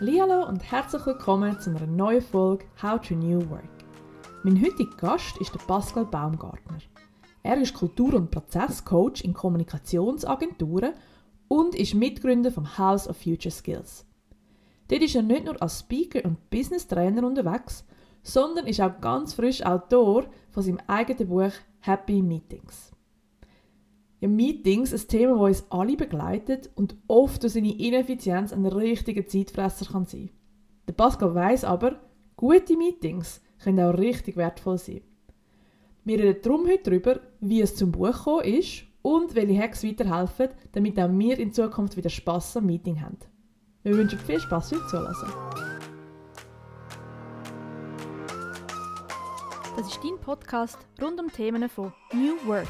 Hallo und herzlich willkommen zu einer neuen Folge How to New Work. Mein heutiger Gast ist der Pascal Baumgartner. Er ist Kultur- und Prozesscoach in Kommunikationsagenturen und ist Mitgründer vom House of Future Skills. Dort ist er nicht nur als Speaker und Business Trainer unterwegs, sondern ist auch ganz frisch Autor von seinem eigenen Buch Happy Meetings. Ja, Meetings, ein Thema, das uns alle begleitet und oft durch seine Ineffizienz ein richtiger Zeitfresser kann sein. Der Pascal weiß aber, gute Meetings können auch richtig wertvoll sein. Wir reden darum heute darüber, wie es zum Buch gekommen ist und welche Hacks weiterhelfen, damit auch wir in Zukunft wieder Spass am Meeting haben. Wir wünschen viel Spaß beim Zuhören. Das ist dein Podcast rund um Themen von New Work.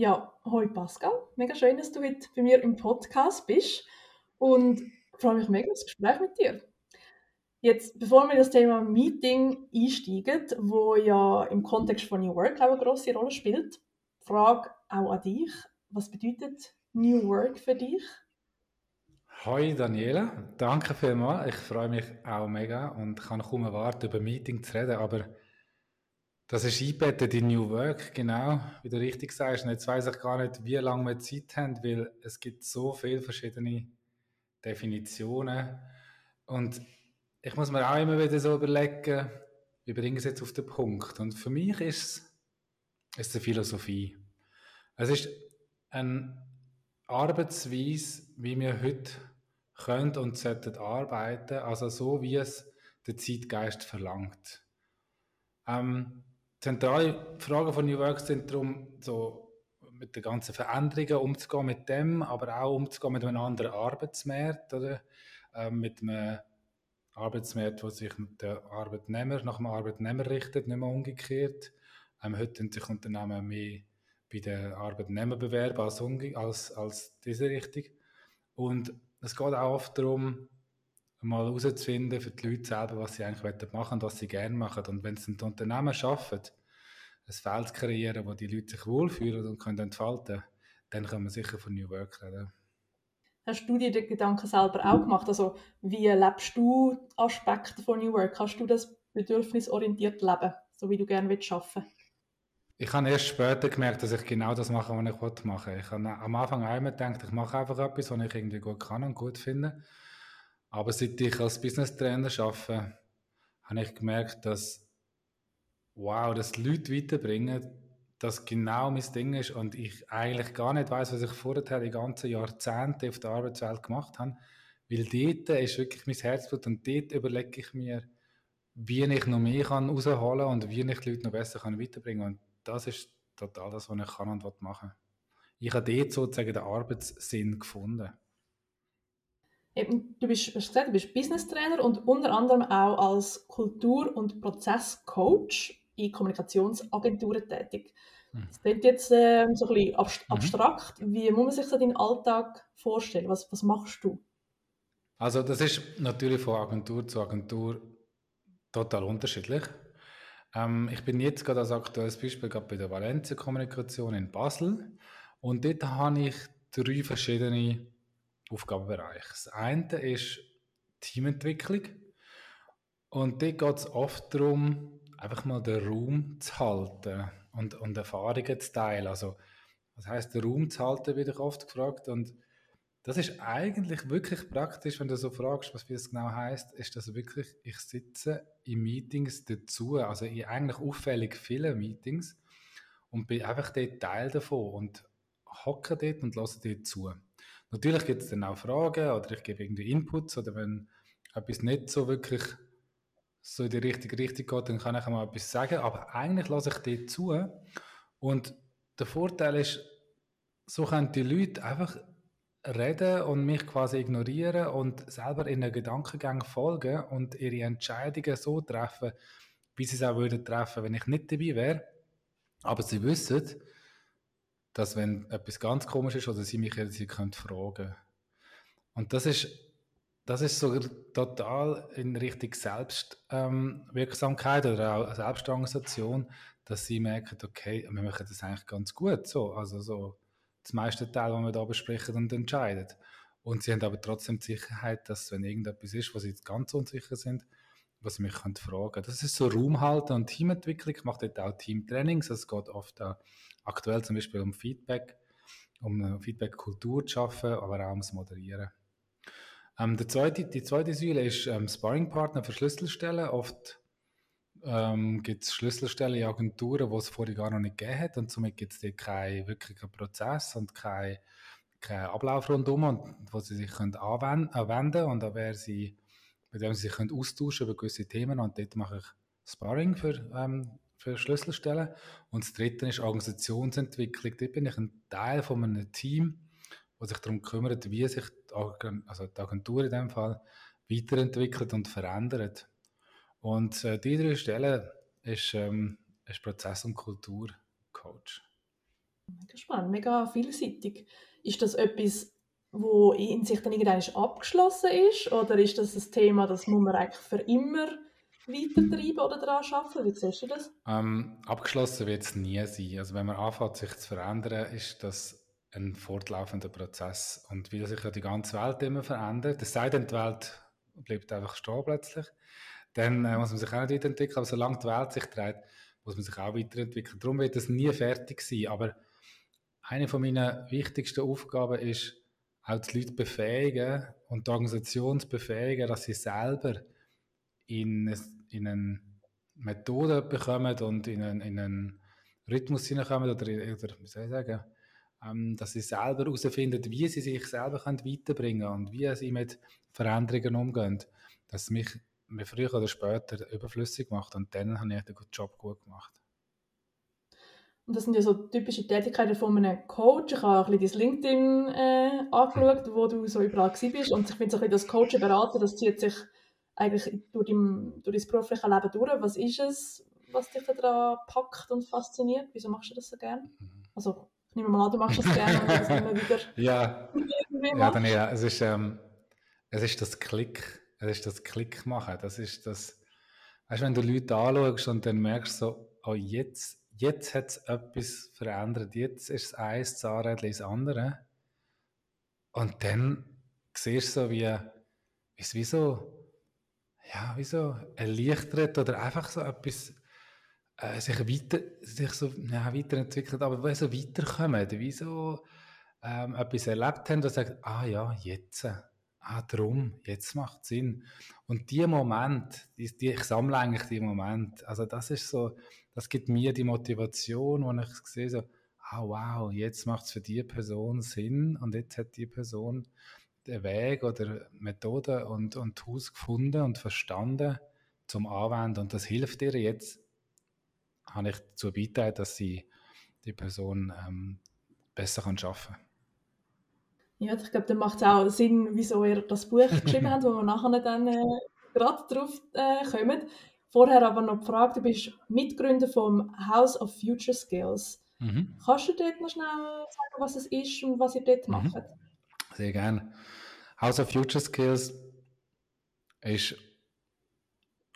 Ja, hoi Pascal. Mega schön, dass du heute bei mir im Podcast bist und ich freue mich mega auf das Gespräch mit dir. Jetzt, bevor wir das Thema Meeting einsteigen, wo ja im Kontext von New Work auch eine grosse Rolle spielt, Frage auch an dich. Was bedeutet New Work für dich? Hoi Daniela, danke vielmals. Ich freue mich auch mega und kann kaum erwarten, über Meeting zu reden, aber das ist eingebettet in New Work, genau, wie du richtig sagst. Und jetzt weiß ich gar nicht, wie lange wir Zeit haben, weil es gibt so viele verschiedene Definitionen. Und ich muss mir auch immer wieder so überlegen, wie bringen es jetzt auf den Punkt. Und für mich ist es eine Philosophie. Es ist eine Arbeitsweise, wie wir heute können und sollten arbeiten, also so, wie es der Zeitgeist verlangt. Ähm, zentrale Fragen von New Work sind darum, so mit den ganzen Veränderungen umzugehen mit dem, aber auch umzugehen mit einem anderen Arbeitsmarkt oder äh, mit einem Arbeitsmarkt, wo sich der Arbeitnehmer nach dem Arbeitnehmer richtet, nicht mehr umgekehrt. Ähm, heute sind sich Unternehmen mehr bei den Arbeitnehmern bewerben als, als, als diese Richtung. Und es geht auch oft darum, mal herauszufinden für die Leute selber, was sie eigentlich machen und was sie gerne machen. Und wenn es ein Unternehmen schafft, ein Feld kreieren, wo die Leute sich wohlfühlen und können entfalten, dann können wir sicher von New Work reden. Hast du dir den Gedanken selber auch gemacht? Also wie lebst du Aspekte von New Work? Kannst du das bedürfnisorientiert leben, so wie du gerne willst arbeiten? Ich habe erst später gemerkt, dass ich genau das mache, was ich machen will. Ich habe am Anfang einmal gedacht, ich mache einfach etwas, was ich irgendwie gut kann und gut finde. Aber seit ich als Business Trainer arbeite, habe ich gemerkt, dass wow, dass Leute weiterbringen, das genau mein Ding ist und ich eigentlich gar nicht weiß, was ich vorher die ganzen Jahrzehnte auf der Arbeitswelt gemacht habe, weil dort ist wirklich mein Herzblut und dort überlege ich mir, wie ich noch mehr kann rausholen und wie ich die Leute noch besser kann weiterbringen. Und das ist total das, was ich kann und machen. Ich habe dort sozusagen den Arbeitssinn gefunden. Du bist, hast gesagt, du bist Business Trainer und unter anderem auch als Kultur- und Prozesscoach in Kommunikationsagenturen tätig. Mhm. Das klingt jetzt äh, so ein bisschen mhm. abstrakt. Mhm. Wie muss man sich so deinen Alltag vorstellen? Was, was machst du? Also das ist natürlich von Agentur zu Agentur total unterschiedlich. Ähm, ich bin jetzt gerade als aktuelles Beispiel gerade bei der Valencia Kommunikation in Basel und dort habe ich drei verschiedene Aufgabenbereiche. Das eine ist Teamentwicklung und dort geht es oft darum, einfach mal den Raum zu halten und, und Erfahrungen zu teilen. Also, was heißt den Raum zu halten, werde ich oft gefragt. Und das ist eigentlich wirklich praktisch, wenn du so fragst, was das genau heißt, ist das wirklich, ich sitze in Meetings dazu, also in eigentlich auffällig vielen Meetings und bin einfach dort Teil davon und hocke dort und lasse dort zu. Natürlich gibt es dann auch Fragen oder ich gebe irgendwie Inputs oder wenn etwas nicht so wirklich so in die richtige Richtung geht, dann kann ich mal etwas sagen. Aber eigentlich lasse ich dort zu. Und der Vorteil ist, so können die Leute einfach reden und mich quasi ignorieren und selber in den Gedankengängen folgen und ihre Entscheidungen so treffen, wie sie es auch würden treffen, wenn ich nicht dabei wäre. Aber sie wissen, dass wenn etwas ganz komisch ist, oder sie mich jederzeit fragen können. Und das ist das ist so total in Richtung Selbstwirksamkeit ähm, oder auch Selbstorganisation, dass sie merken, okay, wir machen das eigentlich ganz gut so. Also so das meiste Teil, was wir da besprechen und entscheiden. Und sie haben aber trotzdem die Sicherheit, dass wenn irgendetwas ist, wo sie ganz unsicher sind, was sie mich können fragen Das ist so Raumhalten und Teamentwicklung. Ich mache dort auch Teamtrainings. Es geht oft auch aktuell zum Beispiel um Feedback, um eine Feedback-Kultur zu schaffen, aber auch ums Moderieren. Ähm, der zweite, die zweite Säule ist ähm, Sparringpartner für Schlüsselstellen. Oft ähm, gibt es Schlüsselstellen in Agenturen, die es vorher gar noch nicht gegeben hat und somit gibt es dort keinen wirklichen Prozess und keinen kein Ablauf rundum, und, wo sie sich können anwenden, anwenden und da wäre sie, bei dem sie sich können austauschen über gewisse Themen und dort mache ich Sparring für, ähm, für Schlüsselstellen. Und das dritte ist Organisationsentwicklung. Dort bin ich ein Teil von einem Team, das sich darum kümmert, wie sich die, also die Agentur in dem Fall weiterentwickelt und verändert. Und äh, die drei Stellen ist, ähm, ist Prozess- und Kulturcoach. Mega spannend, mega vielseitig. Ist das etwas, wo in sich dann irgendwann abgeschlossen ist? Oder ist das ein Thema, das muss man eigentlich für immer weitertreiben oder daran arbeiten? Wie siehst du das? Ähm, abgeschlossen wird es nie sein. Also wenn man anfängt, sich zu verändern, ist das ein fortlaufender Prozess. Und wie sich ja die ganze Welt immer verändert, es sei denn, die Welt bleibt einfach stehen plötzlich, dann äh, muss man sich auch nicht weiterentwickeln. Aber solange die Welt sich dreht, muss man sich auch weiterentwickeln. Darum wird es nie fertig sein. Aber eine von meinen wichtigsten Aufgaben ist, auch die Leute befähigen und die Organisation zu befähigen, dass sie selber in, in eine Methode bekommen und in einen, in einen Rhythmus hineinkommen oder, oder wie soll ich sagen, ähm, dass sie selber herausfinden, wie sie sich selber können weiterbringen können und wie sie mit Veränderungen umgehen. Dass mich, mich früher oder später überflüssig macht und dann habe ich den Job gut gemacht. Und das sind ja so typische Tätigkeiten von einem Coach. Ich habe ein bisschen dein LinkedIn äh, angeschaut, wo du so überall bist. Und ich finde so das Coachen, Beraten, das zieht sich eigentlich durch dein, durch dein berufliche Leben durch. Was ist es, was dich daran packt und fasziniert? Wieso machst du das so gerne? Mhm. Also, ich nehme mal an, du machst das gerne und das immer wieder. ja, ja, es ist, ähm, es ist das Klick, es ist das Klick machen. Das ist das, weißt, wenn du Leute anschaust und dann merkst so, oh, jetzt jetzt hat es etwas verändert, jetzt ist das eins Zahnrädchen das andere. Und dann siehst du so, wie, es wie so, ja, wie so erleichtert oder einfach so etwas äh, sich, weiter, sich so ja, weiterentwickelt, aber wie so weiterkommen, wie so ähm, etwas erlebt haben und sagt, ah ja, jetzt ah, drum, jetzt macht Sinn. Und die Moment, die, die, ich sammle eigentlich die Moment, also das ist so, das gibt mir die Motivation, wo ich sehe, so, ah wow, jetzt macht es für die Person Sinn und jetzt hat die Person den Weg oder Methode und, und Tools gefunden und verstanden zum Anwenden und das hilft ihr jetzt, habe ich dazu beitragen, dass sie die Person ähm, besser kann arbeiten kann. Ja, ich glaube, dann macht es auch Sinn, wieso ihr das Buch geschrieben habt, wo wir nachher dann äh, gerade drauf äh, kommen. Vorher aber noch die Frage, du bist Mitgründer vom House of Future Skills. Mhm. Kannst du dort noch schnell sagen, was es ist und was ihr dort mhm. macht? Sehr gerne. House of Future Skills ist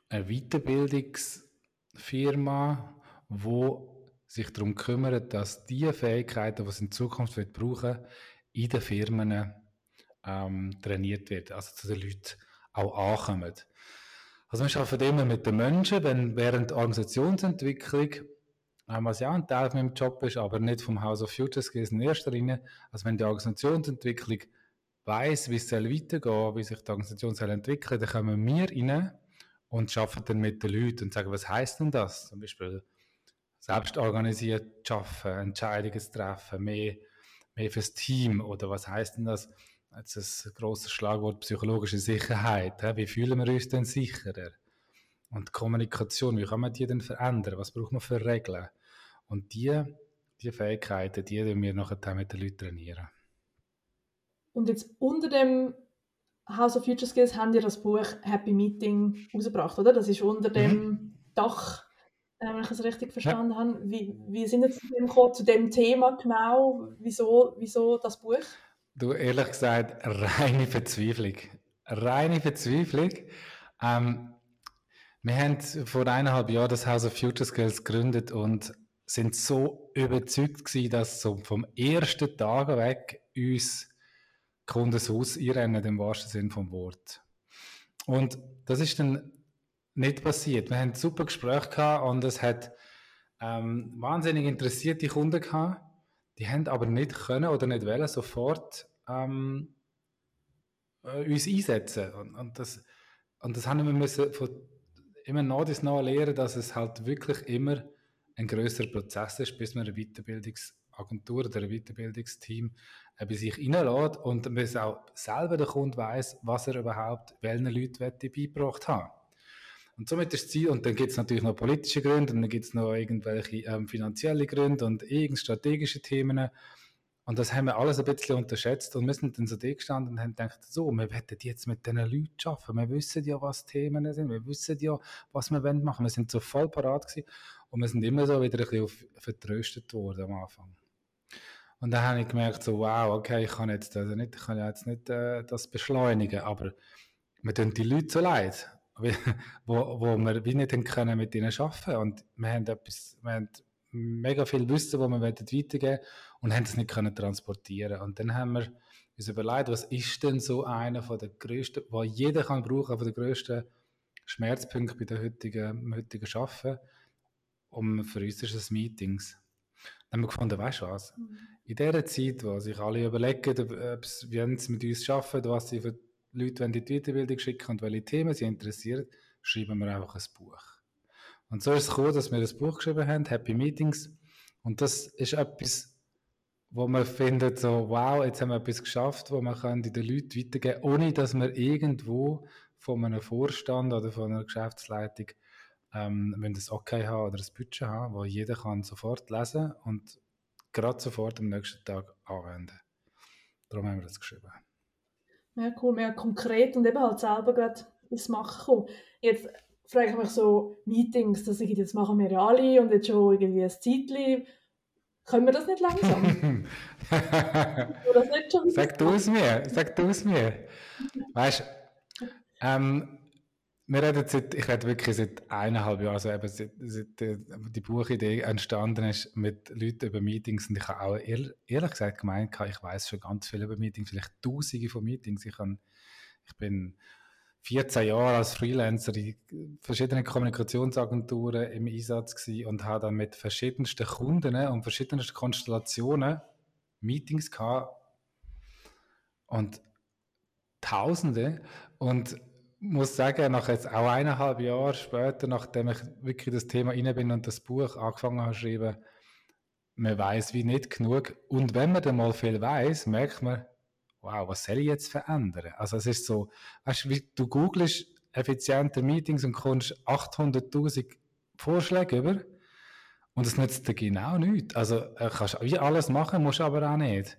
eine Weiterbildungsfirma, die sich darum kümmert, dass die Fähigkeiten, die es in Zukunft wird brauchen in den Firmen ähm, trainiert wird, also zu den Leuten auch ankommen. Also wir arbeiten immer mit den Menschen, wenn während der Organisationsentwicklung, ähm, was ja ein Teil von meinem Job ist, aber nicht vom House of Future Skills in erster Linie, also wenn die Organisationsentwicklung weiß, wie es soll weitergehen, wie sich die Organisation soll entwickeln, dann kommen wir rein und arbeiten dann mit den Leuten und sagen, was heißt denn das? Zum Beispiel selbst organisiert arbeiten, Entscheidungen treffen, mehr mehr fürs Team oder was heißt denn das? Jetzt ein grosses Schlagwort psychologische Sicherheit. Wie fühlen wir uns denn sicherer? Und Kommunikation, wie kann man die denn verändern? Was braucht man für Regeln? Und die, die Fähigkeiten, die wir nachher mit den Leuten trainieren. Und jetzt unter dem House of Future Skills haben wir das Buch Happy Meeting rausgebracht, oder? Das ist unter dem mhm. Dach äh, wenn ich es richtig verstanden ja. habe. Wie, wie sind jetzt gekommen, zu dem Thema genau? Wieso, wieso das Buch? Du, ehrlich gesagt, reine Verzweiflung. Reine Verzweiflung. Ähm, wir haben vor eineinhalb Jahren das House of Future Skills gegründet und sind so überzeugt gewesen, dass so vom ersten Tag weg uns Kunden das Haus im wahrsten Sinn vom Wort. Und das ist dann nicht passiert. Wir haben super Gespräche gehabt und es hat ähm, wahnsinnig interessierte Kunden gehabt. Die haben aber nicht können oder nicht wollen sofort ähm, äh, uns einsetzen. Und, und, das, und das haben wir müssen von immer noch das noch lernen, dass es halt wirklich immer ein größerer Prozess ist, bis man eine Weiterbildungsagentur oder ein Weiterbildungsteam äh, bei sich reinlässt und bis auch selber der Kunde weiß, was er überhaupt welchen Leuten beigebracht haben und somit ist das Ziel, und dann gibt es natürlich noch politische Gründe, und dann gibt es noch irgendwelche ähm, finanzielle Gründe und irgend strategische Themen. Und das haben wir alles ein bisschen unterschätzt und wir sind dann so da gestanden und haben gedacht, so, wir werden jetzt mit diesen Leuten arbeiten. Wir wissen ja, was Themen sind, wir wissen ja, was wir machen wollen. Wir sind so voll parat gewesen und wir sind immer so wieder ein bisschen vertröstet worden am Anfang. Und dann habe ich gemerkt, so, wow, okay, ich kann jetzt, also nicht, ich kann jetzt nicht äh, das beschleunigen, aber wir tun die Leute so leid wo, wo wir wie nicht können mit ihnen arbeiten. Und wir haben etwas, wir haben mega viel Wissen, das wir weitergeben wollen und haben es nicht können transportieren. Und dann haben wir uns überlegt, was ist denn so einer von der größten, was jeder kann brauchen, von der größten Schmerzpunkte bei der heutigen, heutigen Arbeiten? Und für uns ist es Meetings. Dann haben wir gefunden, weißt du was, mhm. in dieser Zeit, wo sich alle überlegen, ob sie mit uns arbeiten, was sie für Leute in die Weiterbildung schicken und welche Themen sie interessieren, schreiben wir einfach ein Buch. Und so ist es gekommen, dass wir das Buch geschrieben haben, Happy Meetings. Und das ist etwas, wo man findet, so, wow, jetzt haben wir etwas geschafft, wo man kann den Leuten weitergeben ohne dass wir irgendwo von einem Vorstand oder von einer Geschäftsleitung ähm, ein Okay haben oder ein Budget haben, wo jeder kann sofort lesen und gerade sofort am nächsten Tag anwenden. Darum haben wir das geschrieben. Ja, cool, mehr konkret und eben halt selber gerade ins Machen kommen. Jetzt frage ich mich so, Meetings, das, das machen wir ja alle und jetzt schon irgendwie ein Zeitchen. Können wir das nicht langsam? Oder nicht schon sag du es mir, sag du es mir. Weißt ähm, wir reden seit, ich rede wirklich seit eineinhalb Jahren, also eben seit, seit die Buchidee entstanden ist mit Leuten über Meetings und ich habe auch ehrlich, ehrlich gesagt gemeint, ich weiß schon ganz viel über Meetings, vielleicht tausende von Meetings. Ich, habe, ich bin 14 Jahre als Freelancer in verschiedenen Kommunikationsagenturen im Einsatz gewesen und habe dann mit verschiedensten Kunden und verschiedensten Konstellationen Meetings gehabt und Tausende und muss sagen, nach jetzt auch eineinhalb Jahren später, nachdem ich wirklich das Thema inne bin und das Buch angefangen habe zu schreiben, man weiß wie nicht genug. Und wenn man dann mal viel weiß, merkt man, wow, was soll ich jetzt verändern? Also es ist so, weißt du, du googelst effiziente Meetings und kommst 800.000 Vorschläge über und es nützt dir genau nichts. Also äh, kannst wie alles machen, musst aber auch nicht.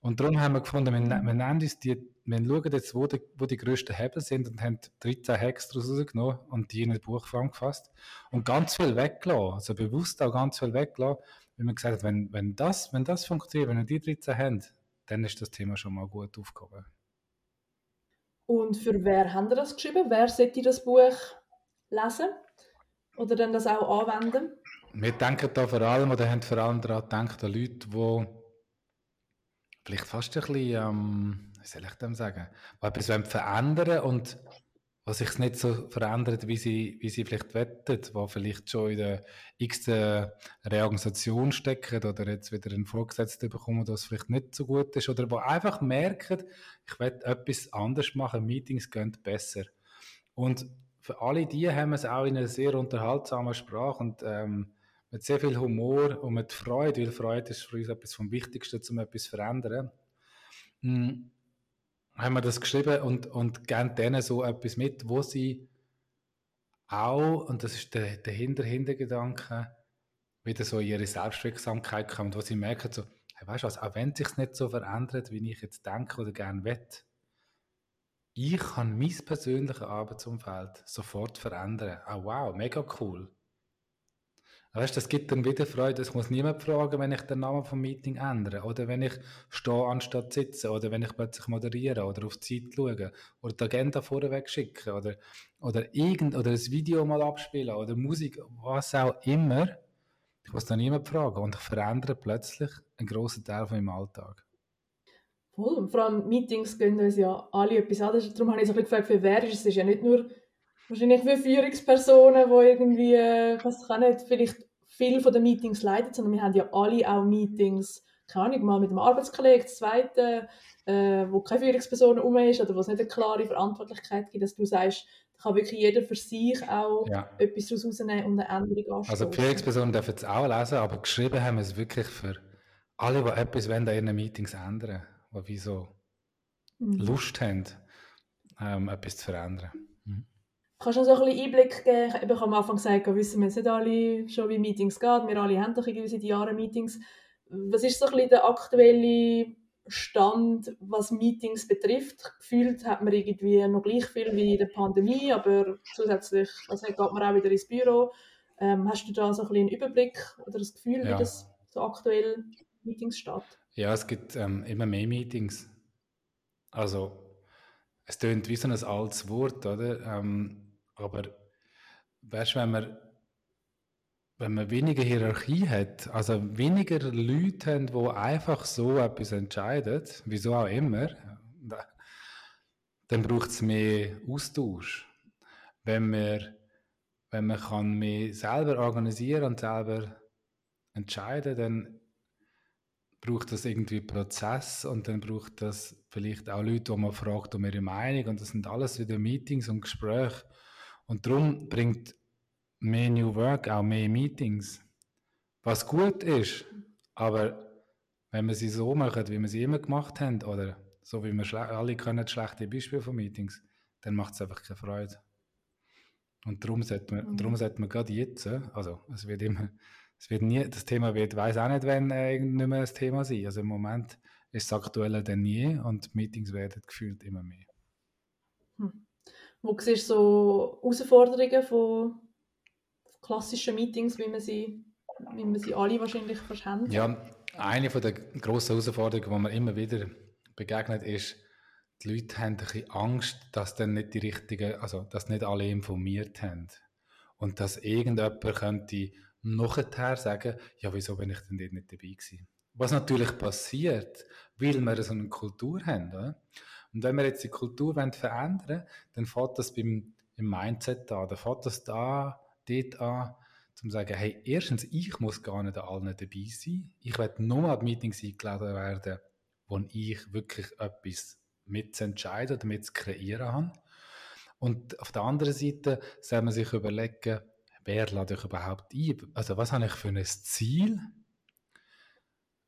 Und darum haben wir gefunden, wir, ne-, wir nennen uns die wir schauen jetzt, wo die, wo die grössten Hebel sind und haben 13 Hacks daraus rausgenommen und die in ein Buch gefasst und ganz viel weggelassen, also bewusst auch ganz viel weggelassen, weil man gesagt hat, wenn, wenn, das, wenn das funktioniert, wenn wir die 13 haben, dann ist das Thema schon mal gut aufgehoben. Und für wer haben Sie das geschrieben? Wer sollte das Buch lesen oder dann das auch anwenden? Wir denken da vor allem, oder haben vor allem daran gedacht, an Leute, die vielleicht fast ein bisschen... Ähm, wie soll ich dem sagen, die etwas verändern und was sich nicht so verändert, wie sie, wie sie vielleicht wettet, wo vielleicht schon in der x Reorganisation stecken oder jetzt wieder einen Vorgesetzten bekommen, was vielleicht nicht so gut ist oder wo einfach merken, ich will etwas anders machen, Meetings gehen besser. Und für alle die haben wir es auch in einer sehr unterhaltsamen Sprache und ähm, mit sehr viel Humor und mit Freude, weil Freude ist für uns etwas vom Wichtigsten, um etwas zu verändern. Mm haben wir das geschrieben und, und geben denen so etwas mit, wo sie auch, und das ist der, der Hinter Hintergedanke, wieder so ihre Selbstwirksamkeit kommen, wo sie merken, so, hey, weißt du was, auch wenn sich nicht so verändert, wie ich jetzt denke oder gerne will, ich kann mein persönliches Arbeitsumfeld sofort verändern. Oh wow, mega cool. Weißt, das gibt dann wieder Freude. Es muss niemand fragen, wenn ich den Namen vom Meeting ändere oder wenn ich stehe anstatt sitzen oder wenn ich plötzlich moderiere oder auf die Zeit schaue oder die Agenda vorweg schicke oder, oder irgend oder ein Video mal abspielen oder Musik, was auch immer. Ich muss da niemand fragen und ich verändere plötzlich einen grossen Teil von meinem Alltag. Voll. Und vor allem Meetings gehen uns ja alle etwas anderes. Darum habe ich so ein gefragt, für wer ist es? Es ist ja nicht nur wahrscheinlich für Führungspersonen, die irgendwie, äh, was kann nicht, vielleicht viel von den Meetings leiten, sondern wir haben ja alle auch Meetings, keine Ahnung, mal mit einem Arbeitskollegen, das zweite, äh, wo keine Führungsperson um ist oder wo es nicht eine klare Verantwortlichkeit gibt, dass du sagst, da kann wirklich jeder für sich auch ja. etwas daraus rausnehmen und eine Änderung anstoßen. Also die Führungspersonen dürfen es auch lesen, aber geschrieben haben wir es wirklich für alle, die etwas wollen, in ihren Meetings ändern die wie so mhm. Lust haben, ähm, etwas zu verändern. Kannst du noch so ein bisschen Einblick geben? Ich habe am Anfang gesagt, wissen wir nicht alle schon, wie Meetings geht. Wir alle haben doch seit Jahren Meetings. Was ist so ein bisschen der aktuelle Stand, was Meetings betrifft? Gefühlt hat man irgendwie noch gleich viel wie in der Pandemie, aber zusätzlich also geht man auch wieder ins Büro. Ähm, hast du da so ein bisschen einen Überblick oder das Gefühl, ja. wie das so aktuell Meetings steht? Ja, es gibt ähm, immer mehr Meetings. Also, es tönt wie so ein altes Wort, oder? Ähm, aber weißt wenn man, wenn man weniger Hierarchie hat, also weniger Leute haben, die einfach so etwas entscheiden, wieso auch immer, dann braucht es mehr Austausch. Wenn man, wenn man kann mehr selber organisieren und selber entscheiden, dann braucht das irgendwie Prozess und dann braucht das vielleicht auch Leute, die man fragt um ihre Meinung und das sind alles wieder Meetings und Gespräche und darum bringt mehr New Work auch mehr Meetings, was gut ist, aber wenn wir sie so machen, wie wir sie immer gemacht haben oder so wie wir alle können schlechte Beispiele von Meetings, dann macht es einfach keine Freude. Und darum sollte man, mhm. darum sollte man gerade jetzt, also es wird immer es wird nie, das Thema wird, weiß auch nicht, wenn äh, nicht mehr ein Thema sein. Also im Moment ist es aktueller denn je und Meetings werden gefühlt immer mehr. Hm. Wo siehst du so Herausforderungen von klassischen Meetings, wie man sie, wie man sie alle wahrscheinlich verstanden? Ja, eine von der grossen Herausforderungen, die man immer wieder begegnet, ist, die Leute haben ein bisschen Angst, dass dann nicht die richtigen, also dass nicht alle informiert haben und dass irgendjemand könnte nachher sagen, ja, wieso bin ich denn dort nicht dabei gewesen? Was natürlich passiert, weil wir so eine Kultur haben. Oder? Und wenn wir jetzt die Kultur verändern wollen, dann fängt das beim im Mindset an. Dann fängt das da, dort an, zum zu sagen, hey, erstens, ich muss gar nicht an allen dabei sein. Ich werde nur an Meetings eingeladen werden, wo ich wirklich etwas mitzuentscheiden oder mit zu kreieren habe. Und auf der anderen Seite soll man sich überlegen, wer lade ich überhaupt ein? Also was habe ich für ein Ziel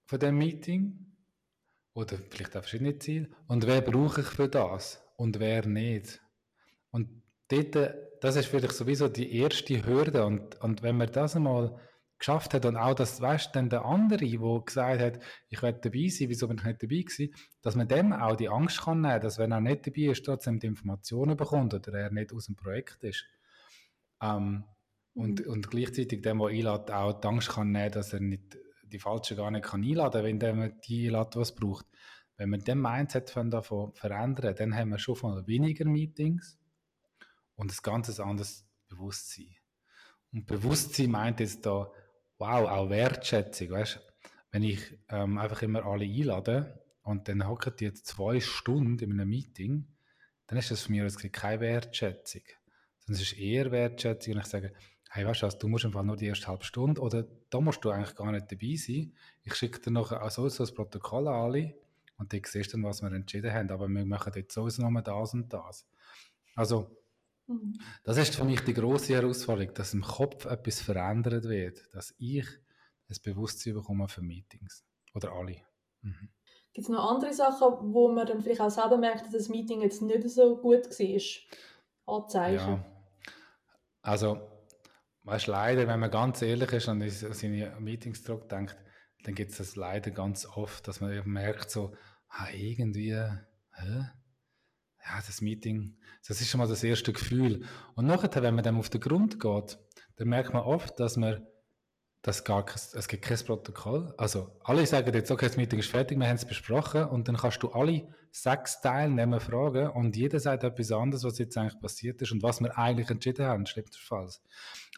von dem Meeting? Oder vielleicht auch verschiedene Ziele. Und wer brauche ich für das? Und wer nicht? Und dort, das ist vielleicht sowieso die erste Hürde. Und, und wenn man das einmal geschafft hat und auch das, weißt dann der andere, der gesagt hat, ich werde dabei sein, wieso bin ich nicht dabei gewesen, dass man dem auch die Angst kann nehmen, dass wenn er nicht dabei ist, trotzdem die Informationen bekommt oder er nicht aus dem Projekt ist. Ähm, und, und gleichzeitig dem, der einlädt, auch die Angst kann nehmen, dass er nicht, die Falschen gar nicht einladen kann, wenn der die einlädt, was braucht. Wenn wir den Mindset von davon verändern, dann haben wir schon von weniger Meetings und ein ganz anderes Bewusstsein. Und Bewusstsein meint jetzt da, wow, auch Wertschätzung, weißt Wenn ich ähm, einfach immer alle einlade und dann hocken die jetzt zwei Stunden in einem Meeting, dann ist das für mich keine Wertschätzung. Sondern es ist eher Wertschätzung, wenn ich sage, hey, weißt du was, du musst einfach nur die erste halbe Stunde oder da musst du eigentlich gar nicht dabei sein. Ich schicke dir noch also so das Protokoll an alle und dann siehst du dann, was wir entschieden haben. Aber wir machen jetzt sowieso nur das und das. Also, mhm. das ist für mich die große Herausforderung, dass im Kopf etwas verändert wird, dass ich ein Bewusstsein bekomme für Meetings. Oder alle. Mhm. Gibt es noch andere Sachen, wo man dann vielleicht auch selber merkt, dass das Meeting jetzt nicht so gut war? Anzeichen? Ja. Also, weißt, leider, wenn man ganz ehrlich ist und an seine Meetings zurückdenkt, dann gibt es das leider ganz oft, dass man merkt so, ah, irgendwie, hä? ja, das Meeting, das ist schon mal das erste Gefühl. Und nachher, wenn man dem auf den Grund geht, dann merkt man oft, dass man das gar kein, es gibt kein Protokoll. Also alle sagen jetzt, okay, das Meeting ist fertig, wir haben es besprochen und dann kannst du alle sechs Teilnehmer fragen und jeder sagt etwas anderes, was jetzt eigentlich passiert ist und was wir eigentlich entschieden haben, schlimmstenfalls.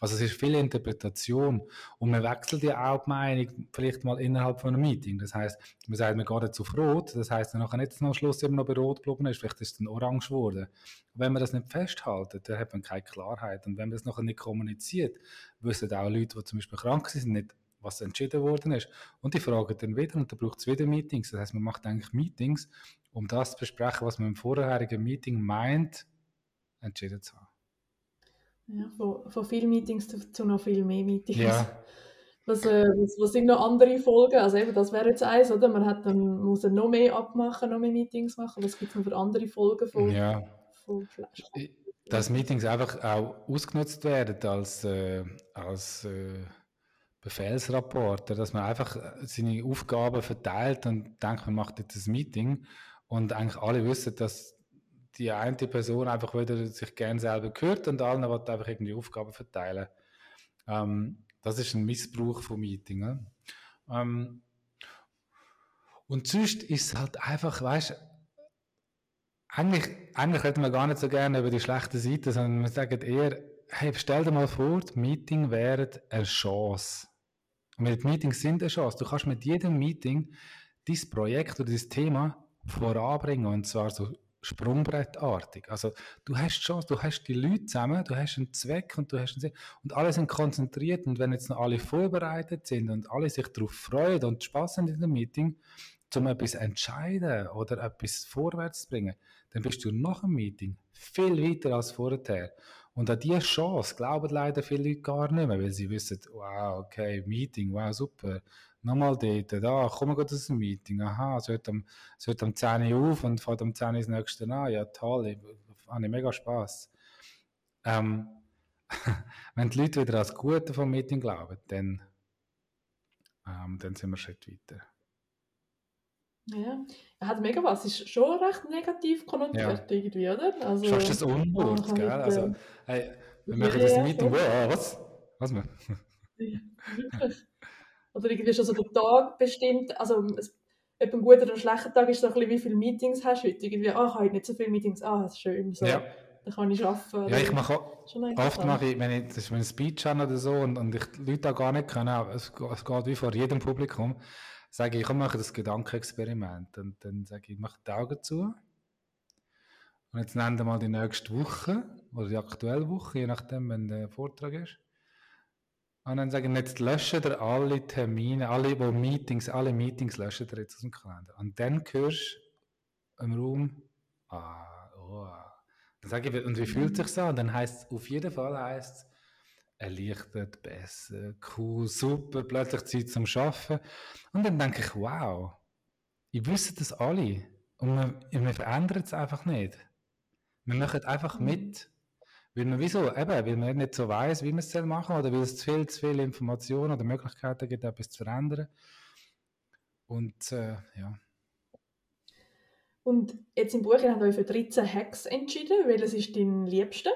Also es ist viel Interpretation und man wechselt ja auch die Meinung vielleicht mal innerhalb von einem Meeting. Das heißt, man sagt, man geht jetzt auf Rot, das heißt, wenn nachher nicht am Schluss immer noch bei Rot geblieben ist, vielleicht ist es dann orange geworden. wenn man das nicht festhaltet, dann hat man keine Klarheit und wenn man das nachher nicht kommuniziert, wissen auch Leute, die zum Beispiel krank sind, nicht, was entschieden worden ist. Und die fragen dann wieder und dann braucht es wieder Meetings. Das heißt, man macht eigentlich Meetings, um das zu besprechen, was man im vorherigen Meeting meint, entschieden zu haben. Ja, von, von vielen Meetings zu, zu, noch viel mehr Meetings. Ja. Was, äh, was, was, sind noch andere Folgen? Also eben, das wäre jetzt eins, oder? Man hat dann, muss er noch mehr abmachen, noch mehr Meetings machen. Was gibt es noch für andere Folgen von, ja. von Flash? Dass Meetings einfach auch ausgenutzt werden als, äh, als äh, Befehlsrapporter, dass man einfach äh, seine Aufgaben verteilt und denkt, man macht jetzt ein Meeting und eigentlich alle wissen, dass die eine Person einfach wieder sich gerne selber gehört und allen wird einfach irgendwie Aufgaben verteilen. Ähm, das ist ein Missbrauch von Meeting. Ne? Ähm, und sonst ist es halt einfach, weißt eigentlich, eigentlich hätten wir gar nicht so gerne über die schlechte Seite, sondern wir sagen eher, hey, stell dir mal vor, die Meeting wäre eine Chance. Und die Meetings sind eine Chance. Du kannst mit jedem Meeting dieses Projekt oder dieses Thema voranbringen und zwar so sprungbrettartig. Also du hast Chance, du hast die Leute zusammen, du hast einen Zweck und du hast einen Sinn und alle sind konzentriert und wenn jetzt noch alle vorbereitet sind und alle sich darauf freuen und Spaß haben in dem Meeting, um etwas entscheiden oder etwas vorwärts zu bringen, dann bist du nach dem Meeting viel weiter als vorher. Und an diese Chance glauben leider viele Leute gar nicht mehr, weil sie wissen, wow, okay, Meeting, wow, super, nochmal dort, da, komm mal aus dem Meeting, aha, es hört, am, es hört am 10 Uhr auf und fährt am 10 Uhr das nächste an, ja toll, ich, habe mega Spass. Ähm, wenn die Leute wieder als Gute vom Meeting glauben, dann, ähm, dann sind wir schon weiter. Ja, er hat mega was. Ist schon recht negativ konnotiert ja. irgendwie, oder? Also, Schaust du das Unwort, gell? Also, hey, wir machen das Meeting, wow, was? Was wir? Ja, wirklich. Oder irgendwie schon so der Tag bestimmt. Also, es, ob ein guter oder schlechter Tag ist so ein bisschen, wie viele Meetings hast du heute? Irgendwie, ah, ich habe heute nicht so viele Meetings, ah, das ist schön. So. Ja. Dann kann ich arbeiten. Ja, ich mache oft mache ich, wenn ich, das ist mein Speech habe oder so und, und ich die Leute auch gar nicht können, es, es geht wie vor jedem Publikum, sage ich, ich mache das Gedankenexperiment. Und dann sage ich, mach die Augen zu. Und jetzt nennen wir mal die nächste Woche oder die aktuelle Woche, je nachdem, wenn der Vortrag ist. Und dann sage ich, jetzt löschen wir alle Termine, alle wo Meetings, alle Meetings löschen wir jetzt aus dem Kalender. Und dann hörst du im Raum, ah, oh. Dann sage ich, und wie fühlt sich so? Und dann heißt es, auf jeden Fall heißt es, erleichtert, besser, cool, super, plötzlich Zeit zum Arbeiten. Und dann denke ich, wow, ich wüsste das alle. Und wir, wir verändern es einfach nicht. Wir machen einfach mhm. mit. Weil man, wieso? Eben, weil man nicht so weiß, wie man es machen soll, oder weil es zu viel, zu viele Informationen oder Möglichkeiten gibt, etwas zu verändern. Und äh, ja. Und jetzt im Buch habt ihr euch für 13 Hacks entschieden. Welches ist dein liebster?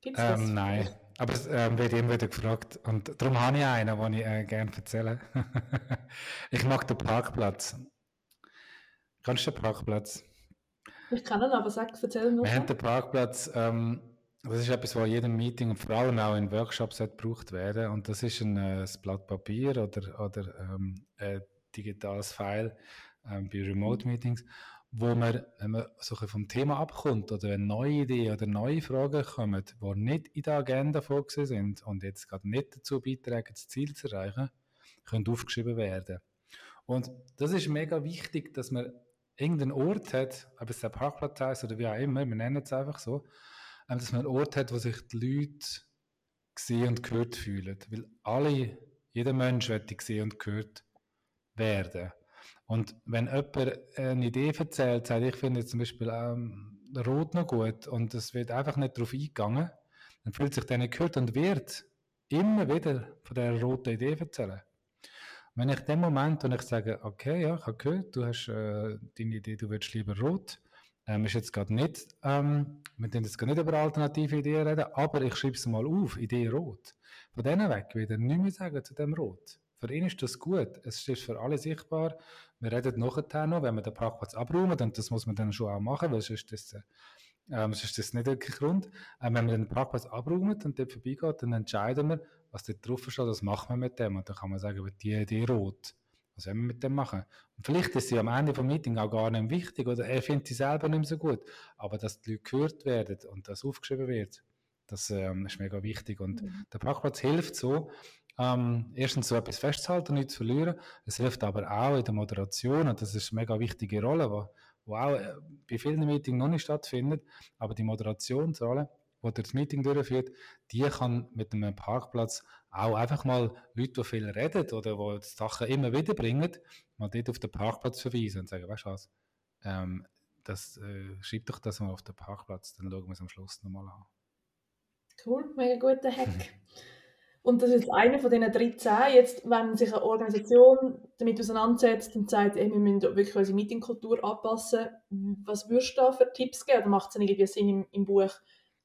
Gibt's das? Ähm, nein. Aber es ähm, wird immer wieder gefragt. Und darum habe ich einen, den ich äh, gerne erzähle. ich mag den Parkplatz. Kannst du den Parkplatz? Ich kann ihn, aber sag, erzähl noch. Wir haben den Parkplatz, ähm, das ist etwas, was in jedem Meeting und vor allem auch in Workshops gebraucht werden. Und das ist ein, äh, Blatt Papier oder, oder ähm, ein digitales File ähm, bei Remote Meetings wo man, wenn man so vom Thema abkommt oder wenn neue Ideen oder neue Fragen kommen, die nicht in der Agenda vorgesehen sind und jetzt gerade nicht dazu beitragen, das Ziel zu erreichen, können aufgeschrieben werden. Und das ist mega wichtig, dass man irgendeinen Ort hat, ob es der Parkplatz heißt oder wie auch immer, wir nennen es einfach so, dass man einen Ort hat, wo sich die Leute gesehen und gehört fühlen. Weil alle, jeder Mensch wird gesehen und gehört werden. Und wenn jemand eine Idee erzählt, sagt, ich finde zum Beispiel ähm, Rot noch gut und es wird einfach nicht darauf eingegangen, dann fühlt sich der nicht gehört und wird immer wieder von der roten Idee erzählen. Wenn ich in dem Moment, und ich sage, okay, ja, ich habe gehört, du hast äh, deine Idee, du willst lieber rot, ähm, ist jetzt gerade nicht, ähm, wir können jetzt nicht über alternative Ideen reden, aber ich schreibe es mal auf, Idee rot. Von denen weg wieder nicht mehr sagen zu dem rot. Für ihn ist das gut. Es ist für alle sichtbar. wir reden nachher noch, wenn wir den Parkplatz abräumen, und das muss man dann schon auch machen, weil sonst ist das, ähm, sonst ist das nicht wirklich rund. Ähm, wenn wir den Parkplatz abräumen und dort vorbeigeht, dann entscheiden wir, was dort drauf steht, was machen wir mit dem. Und dann kann man sagen, die Idee rot. Was wollen wir mit dem machen? Und vielleicht ist sie am Ende des Meetings auch gar nicht wichtig oder er findet sie selber nicht mehr so gut. Aber dass die Leute gehört werden und das aufgeschrieben wird, das ähm, ist mega wichtig. Und mhm. der Parkplatz hilft so, ähm, erstens so etwas festzuhalten, nichts zu verlieren. Es hilft aber auch in der Moderation und das ist eine mega wichtige Rolle, die, die auch äh, bei vielen Meetings noch nicht stattfindet. Aber die Moderationsrolle, die das Meeting durchführt, die kann mit einem Parkplatz auch einfach mal Leute, die viel reden oder die Sachen immer wieder bringen, mal dort auf den Parkplatz verweisen und sagen, weißt du was, ähm, das, äh, schreib doch das mal auf den Parkplatz, dann schauen wir es am Schluss nochmal an. Cool, mega guter Hack. Und das ist einer von diesen 13. Jetzt, wenn sich eine Organisation damit auseinandersetzt und sagt, ey, wir müssen wirklich unsere Meetingkultur anpassen, was würdest du da für Tipps geben? Oder macht es irgendwie Sinn im, im Buch,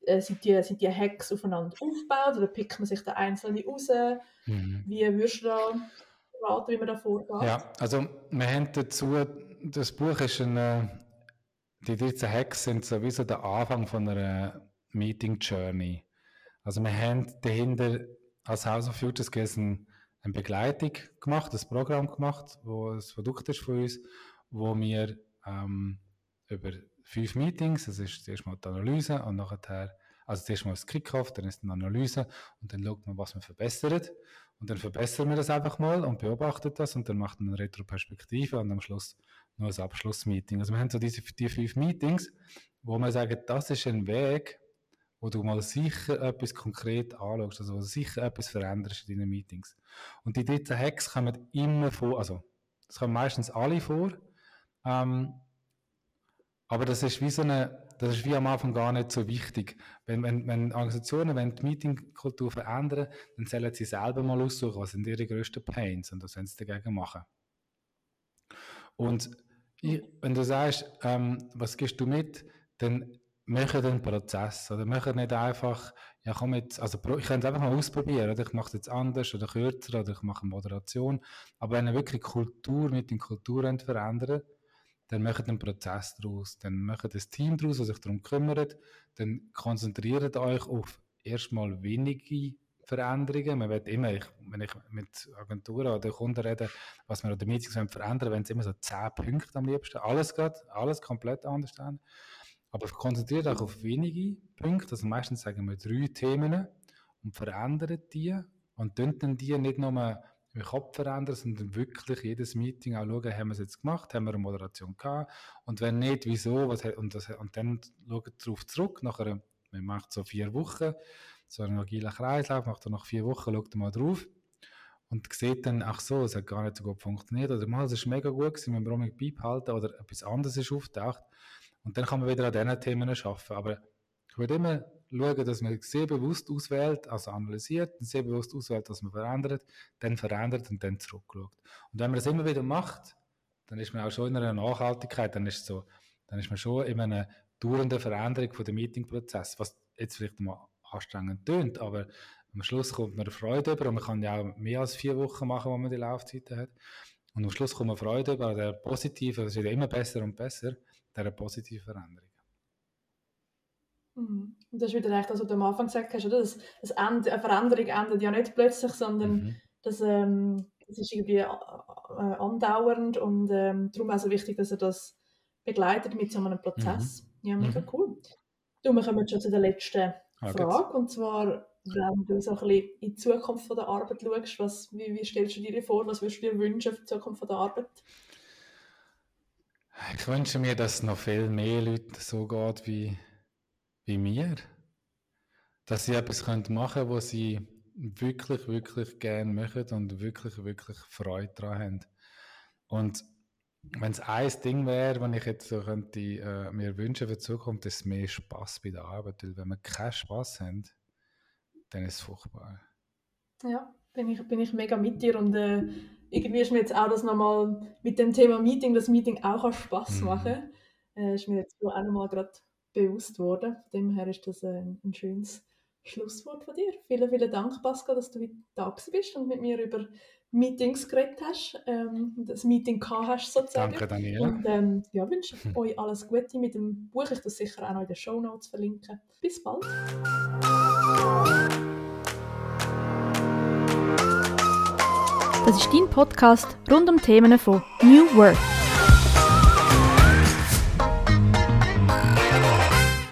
äh, sind, die, sind die Hacks aufeinander aufgebaut oder pickt man sich da einzelne raus? Mhm. Wie würdest du da raten, wie man da vorgeht? Ja, also wir haben dazu, das Buch ist eine, die 13 Hacks sind sowieso der Anfang von einer Meeting Journey. Also wir haben dahinter als House of Future Skills eine, Begleitung gemacht, ein Programm gemacht, wo ein Produkt ist von uns, wo wir ähm, über fünf Meetings, das ist zuerst mal die Analyse und nachher, also zuerst mal das Kickoff, dann ist eine Analyse und dann schaut man, was man verbessert und dann verbessern wir das einfach mal und beobachtet das und dann macht man eine Retroperspektive und am Schluss noch ein Abschlussmeeting. Also wir haben so diese die fünf Meetings, wo wir sagen, das ist ein Weg, wo du mal sicher etwas konkret anschaust, also wo du sicher etwas veränderst in deinen Meetings. Und die dritten Hacks kommen immer vor, also es kommen meistens alle vor, ähm, aber das ist wie so eine, das ist wie am Anfang gar nicht so wichtig. Wenn, wenn, wenn Organisationen wenn die Meetingkultur verändern, dann sollen sie selber mal aussuchen, was sind ihre grössten Pains und was sollen sie dagegen machen. Und ich, wenn du sagst, ähm, was gibst du mit, dann machen den Prozess oder machen nicht einfach, ja komm jetzt, also ich kann es einfach mal ausprobieren, oder ich mache es jetzt anders oder kürzer oder ich mache Moderation, aber wenn ihr wirklich Kultur mit den Kulturen verändern dann macht einen Prozess daraus, dann macht ein Team daraus, das sich darum kümmert, dann konzentriert euch auf erstmal wenige Veränderungen. Man wird immer, ich, wenn ich mit Agenturen oder Kunden rede, was wir an den Meetings verändern, wenn es immer so zehn Punkte am liebsten, alles geht, alles komplett anders dann. Aber konzentriert euch auf wenige Punkte, also meistens sagen wir drei Themen und verändert die und dann die nicht nur im Kopf verändern, sondern wirklich jedes Meeting auch schauen, haben wir es jetzt gemacht, haben wir eine Moderation gehabt? Und wenn nicht, wieso, was, und, das, und dann schaut darauf zurück, nachher, man macht so vier Wochen, so einen agilen Kreislauf, macht er nach vier Wochen, schaut mal drauf und sieht dann, ach so, es hat gar nicht so gut funktioniert oder mal, es ist mega gut gewesen, wir brauchen beibehalten oder etwas anderes ist auftaucht und dann kann man wieder an diesen Themen arbeiten. Aber ich würde immer schauen, dass man sehr bewusst auswählt, also analysiert, sehr bewusst auswählt, was man verändert, dann verändert und dann zurückschaut. Und wenn man das immer wieder macht, dann ist man auch schon in einer Nachhaltigkeit, dann ist, so, dann ist man schon in einer dauernden Veränderung von dem Meetingprozess, was jetzt vielleicht mal anstrengend tönt, aber am Schluss kommt man Freude über und man kann ja auch mehr als vier Wochen machen, wo man die Laufzeit hat. Und am Schluss kommt man Freude über, der positive, es wird immer besser und besser dieser positiven Veränderung. Mhm. Und das ist wieder echt, was du am Anfang gesagt hast, oder? Das, das Ende, eine Veränderung endet ja nicht plötzlich, sondern mhm. das, ähm, das ist irgendwie äh, äh, andauernd und ähm, darum auch so wichtig, dass er das begleitet mit so einem Prozess. Mhm. Ja, mega mhm. cool. Du, wir kommen schon zu der letzten ah, Frage, und zwar, wenn du so ein bisschen in die Zukunft von der Arbeit schaust, was, wie, wie stellst du dir vor, was würdest du dir wünschen für die Zukunft von der Arbeit? Ich wünsche mir, dass noch viel mehr Leute so geht wie, wie mir. Dass sie etwas machen können, was sie wirklich, wirklich gerne machen und wirklich, wirklich Freude daran haben. Und wenn es ein Ding wäre, wenn ich jetzt so könnte, äh, mir wünschen für die Zukunft, ist mehr Spaß bei der Arbeit. Weil wenn wir keinen Spaß haben, dann ist es furchtbar. Ja, bin ich, bin ich mega mit dir und äh, irgendwie ist mir jetzt auch das nochmal mit dem Thema Meeting, das Meeting auch an Spaß mhm. machen, äh, ist mir jetzt auch nochmal gerade bewusst worden. Von dem her ist das ein, ein schönes Schlusswort von dir. Vielen, vielen Dank, Pascal, dass du da bist und mit mir über Meetings geredet hast, ähm, das Meeting gehabt hast sozusagen. Danke, Daniel. Und ähm, ja, wünsche euch alles Gute mit dem Buch. Ich das sicher auch noch in den Show Notes verlinken. Bis bald. Das ist dein Podcast rund um Themen von New Work.